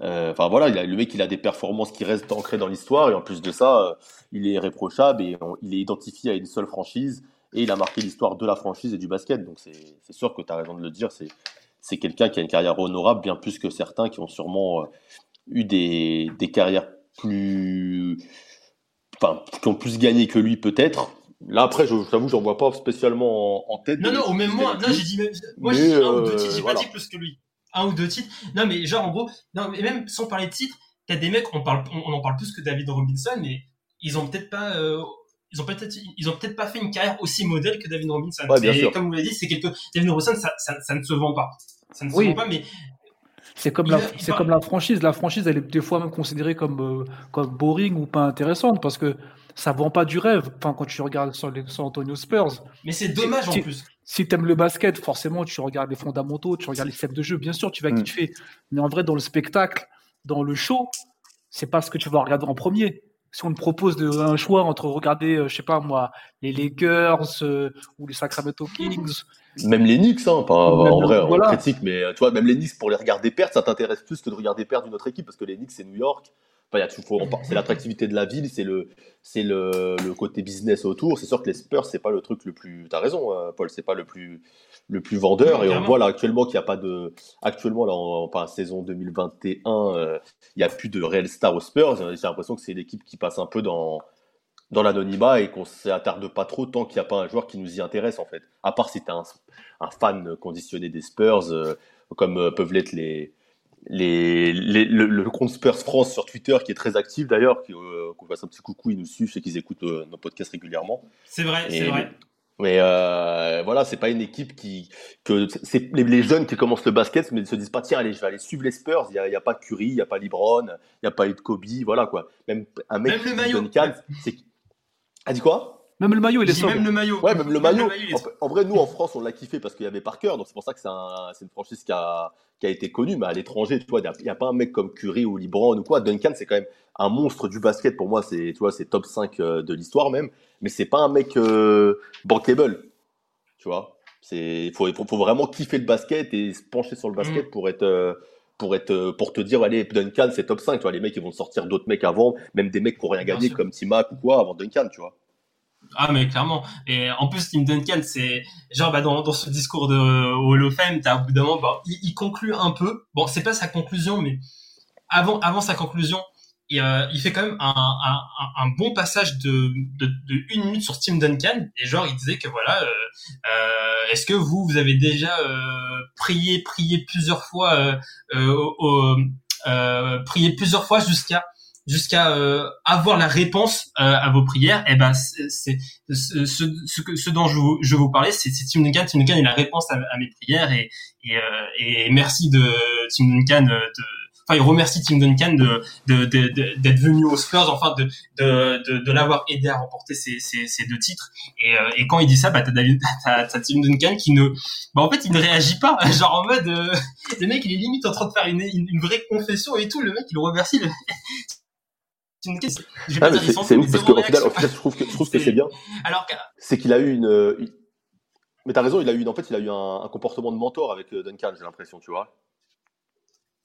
Euh, enfin voilà, le mec, il a des performances qui restent ancrées dans l'histoire et en plus de ça, il est irréprochable et il est identifié à une seule franchise et il a marqué l'histoire de la franchise et du basket. Donc c'est sûr que tu as raison de le dire, c'est quelqu'un qui a une carrière honorable bien plus que certains qui ont sûrement eu des, des carrières plus, enfin, qui ont plus gagné que lui peut-être. Là après, je t'avoue, j'en vois pas spécialement en, tête. Non non, au même moi, non j'ai dit, moi j'ai dit un ou deux titres, j'ai pas dit plus que lui un ou deux titres. Non, mais genre, en gros, non, mais même sans parler de titres, t'as des mecs, on, parle, on, en parle plus que David Robinson, mais ils ont peut-être pas, euh, ils ont peut-être, ils ont peut-être pas fait une carrière aussi modèle que David Robinson. et comme vous l'avez dit, c'est quelque, David Robinson, ça, ça, ça, ne se vend pas. Ça ne se vend pas, mais c'est comme, la, c'est comme la franchise. La franchise, elle est des fois même considérée comme, euh, comme boring ou pas intéressante parce que ça vend pas du rêve. Enfin, quand tu regardes sur les San Antonio Spurs. Mais c'est dommage en plus si tu aimes le basket, forcément, tu regardes les fondamentaux, tu regardes les systèmes de jeu, bien sûr, tu vas mm. kiffer. Mais en vrai, dans le spectacle, dans le show, c'est pas ce que tu vas regarder en premier. Si on te propose de, un choix entre regarder, euh, je sais pas moi, les Lakers euh, ou les Sacramento Kings. Même les Knicks, hein, pas, en vrai, on critique, mais tu vois, même les Knicks, pour les regarder perdre, ça t'intéresse plus que de regarder perdre une autre équipe, parce que les Knicks, c'est New York, c'est l'attractivité de la ville, c'est le, c'est le, le, côté business autour. C'est sûr que les Spurs, c'est pas le truc le plus. T'as raison, hein, Paul, c'est pas le plus, le plus vendeur. et on voit là actuellement qu'il n'y a pas de. Actuellement, là, en, en, saison 2021, euh, il n'y a plus de réel star aux Spurs. J'ai l'impression que c'est l'équipe qui passe un peu dans, dans l'anonymat et qu'on s'attarde pas trop tant qu'il n'y a pas un joueur qui nous y intéresse en fait. À part si tu un, un fan conditionné des Spurs, euh, comme euh, peuvent l'être les les, le, compte Spurs France sur Twitter qui est très actif d'ailleurs, euh, qu'on fasse un petit coucou, ils nous suivent et qu'ils écoutent euh, nos podcasts régulièrement. C'est vrai, c'est vrai. Mais euh, voilà, c'est pas une équipe qui que c'est les, jeunes qui commencent le basket, mais ils se disent pas tiens allez je vais aller suivre les Spurs. Il y a, pas Curry, il y a pas LeBron, il y a pas eu de Kobe, voilà quoi. Même un mec même le maillot. Duncan, c'est a dit quoi? Même le maillot, il est sobre. Même le maillot. Ouais, même le maillot. en, vrai, nous en France, on l'a kiffé parce qu'il y avait Parker, donc c'est pour ça que c'est un, une franchise qui a, qui a été connue. Mais à l'étranger, tu vois, il n'y a, pas un mec comme Curry ou LeBron ou quoi. Duncan, c'est quand même un monstre du basket. Pour moi, c'est, tu vois, c'est top 5 euh, de l'histoire même. Mais c'est pas un mec euh, bankable. Tu vois, c'est faut, faut, vraiment kiffer le basket et se pencher sur le basket mm. pour être euh, pour être euh, pour te dire allez Duncan c'est top 5 tu vois les mecs ils vont sortir d'autres mecs avant même des mecs qui n'ont rien gagné comme Timac ou quoi avant Duncan tu vois ah mais clairement. Et en plus Tim Duncan c'est genre bah dans, dans ce discours de Hall of Fame t'as au bout d'un moment bah, il, il, conclut un peu. Bon c'est pas sa conclusion mais avant avant sa conclusion et, euh, il fait quand même un, un, un, bon passage de, de, de, une minute sur Tim Duncan. Et genre il disait que voilà euh, euh est-ce que vous vous avez déjà euh, prié prié plusieurs fois euh, prié plusieurs fois jusqu'à jusqu'à avoir la réponse à vos prières et eh ben c'est ce, ce, ce, dont je vous, je vous parlais c'est Tim Duncan Tim Duncan a la réponse à, mes prières et, et, et merci de Tim Duncan de il remercie Tim Duncan de, d'être venu aux Spurs, enfin de, de, de, l'avoir aidé à remporter ces, ces, deux titres. Et, euh, et, quand il dit ça, bah, t'as, t'as, Tim Duncan qui ne, bah, en fait, il ne réagit pas. Genre en mode, euh, le mec, il est limite en train de faire une, une, vraie confession et tout. Le mec, il le remercie. Le... Ah, c'est, ouf parce qu'au final, je trouve que, je trouve que c'est bien. Alors c'est qu'il a eu une, mais t'as raison, il a eu, en fait, il a eu un, un comportement de mentor avec euh, Duncan, j'ai l'impression, tu vois.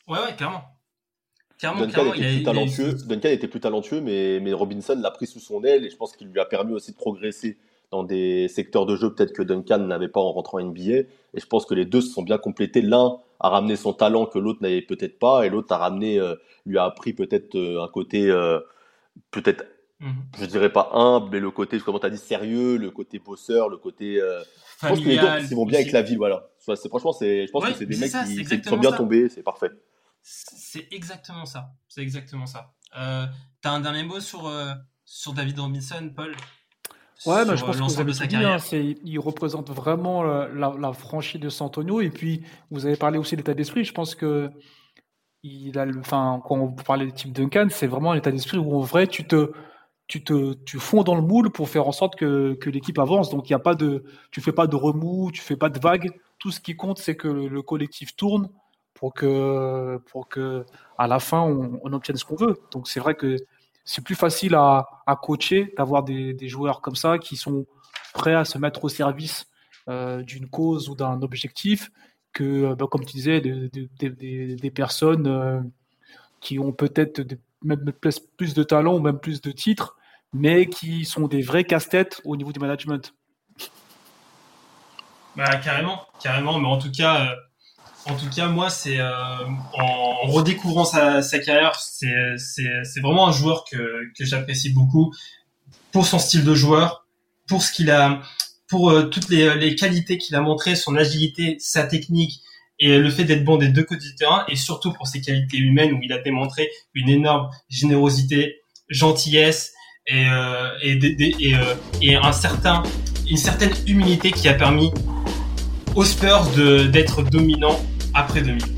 Ouais, ouais, clairement. Duncan, était plus talentueux. Duncan était plus talentueux, mais, mais Robinson l'a pris sous son aile et je pense qu'il lui a permis aussi de progresser dans des secteurs de jeu peut-être que Duncan n'avait pas en rentrant NBA. Et je pense que les deux se sont bien complétés. L'un a ramené son talent que l'autre n'avait peut-être pas, et l'autre a ramené, euh, lui a appris peut-être euh, un côté, euh, peut-être, mhm. je dirais pas humble, mais le côté, comment tu as dit, sérieux, le côté bosseur, le côté. je pense que les deux ils vont bien avec la ville, voilà. C'est, franchement, c'est, je pense que c'est des mecs qui, sont bien tombés, c'est parfait. C'est exactement ça. C'est exactement ça. Euh, T'as un dernier mot sur, euh, sur David Robinson, Paul? Ouais, bah, je pense que vous avez tout dit, hein, il représente vraiment la, la, franchise de San Antonio. Et puis, vous avez parlé aussi de l'état d'esprit. Je pense que il a, enfin, quand on parlait de type Duncan, c'est vraiment un état d'esprit où en vrai, tu te, tu te, tu fonds dans le moule pour faire en sorte que, que l'équipe avance. Donc, il y a pas de, tu fais pas de remous, tu fais pas de vagues. Tout ce qui compte, c'est que le collectif tourne pour que, pour que à la fin, on, on obtienne ce qu'on veut. Donc c'est vrai que c'est plus facile à, coacher d'avoir des, joueurs comme ça qui sont prêts à se mettre au service euh, d'une cause ou d'un objectif que, bah, comme tu disais, des, personnes euh, qui ont peut-être même plus de talent ou même plus de titres, mais qui sont des vrais casse-têtes au niveau du management. Bah, carrément, carrément, mais en tout cas, euh, en tout cas, moi, c'est euh, en redécouvrant sa, carrière, c'est vraiment un joueur que que j'apprécie beaucoup pour son style de joueur, pour ce qu'il a, pour euh, toutes les, qualités qu'il a montrées, son agilité, sa technique et le fait d'être bon des deux côtés du terrain, et surtout pour ses qualités humaines où il a démontré une énorme générosité, gentillesse et, euh, et un certain une certaine humilité qui a permis aux Spurs d'être dominants après 2000.